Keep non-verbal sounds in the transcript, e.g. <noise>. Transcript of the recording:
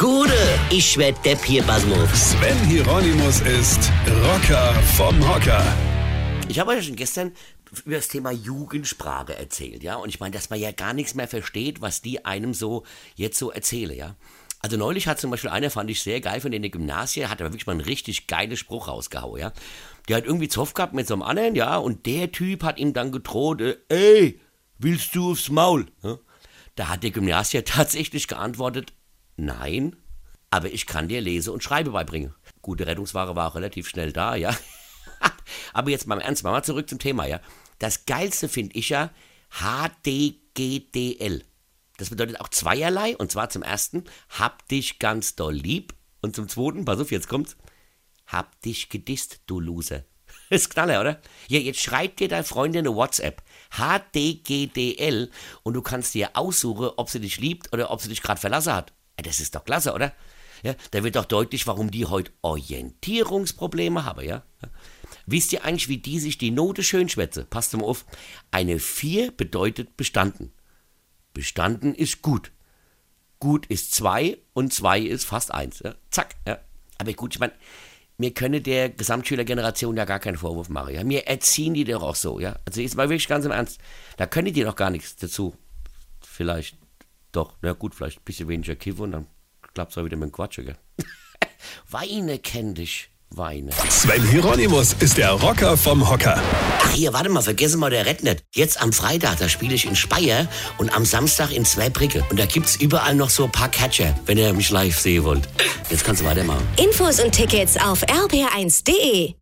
Gude, ich werd Depp hier, Basmus. Sven Hieronymus ist Rocker vom Hocker. Ich habe euch schon gestern über das Thema Jugendsprache erzählt, ja. Und ich meine, dass man ja gar nichts mehr versteht, was die einem so jetzt so erzählen, ja. Also neulich hat zum Beispiel einer, fand ich sehr geil, von den Gymnasien, hat aber wirklich mal einen richtig geilen Spruch rausgehauen, ja. Der hat irgendwie Zoff gehabt mit so einem anderen, ja, und der Typ hat ihm dann gedroht, äh, ey, willst du aufs Maul? Ja? Da hat der Gymnasier <laughs> tatsächlich geantwortet, nein, aber ich kann dir Lese und Schreibe beibringen. Gute Rettungsware war auch relativ schnell da, ja. <laughs> aber jetzt mal im Ernst, mal zurück zum Thema, ja. Das Geilste finde ich ja HDGDL. Das bedeutet auch zweierlei, und zwar zum ersten, hab dich ganz doll lieb, und zum zweiten, pass auf, jetzt kommt's, hab dich gedisst, du Loser. <laughs> Ist Knaller, oder? Ja, jetzt schreibt dir deine Freundin eine WhatsApp. HDGDL und du kannst dir aussuchen, ob sie dich liebt oder ob sie dich gerade verlassen hat. Das ist doch klasse, oder? Ja, da wird doch deutlich, warum die heute Orientierungsprobleme haben, ja? Wisst ihr eigentlich, wie die sich die Note schön schwätze? Passt mal auf. Eine 4 bedeutet bestanden. Bestanden ist gut. Gut ist 2 und 2 ist fast 1. Ja? Zack. Ja. Aber gut, ich meine, mir könne der Gesamtschülergeneration ja gar keinen Vorwurf machen. Ja? Mir erziehen die doch auch so. Ja? Also jetzt mal wirklich ganz im Ernst. Da können die doch gar nichts dazu. Vielleicht doch. Na gut, vielleicht ein bisschen weniger Kiffen und dann klappt es auch wieder mit dem Quatsch. Gell? <laughs> Weine kenn dich. Weine. Sven Hieronymus ist der Rocker vom Hocker. Ach hier, warte mal, vergessen mal der Rednet. Jetzt am Freitag, da spiele ich in Speyer und am Samstag in Zweibricke. Und da gibt's überall noch so ein paar Catcher, wenn ihr mich live sehen wollt. Jetzt kannst du weitermachen. Infos und Tickets auf rb1.de.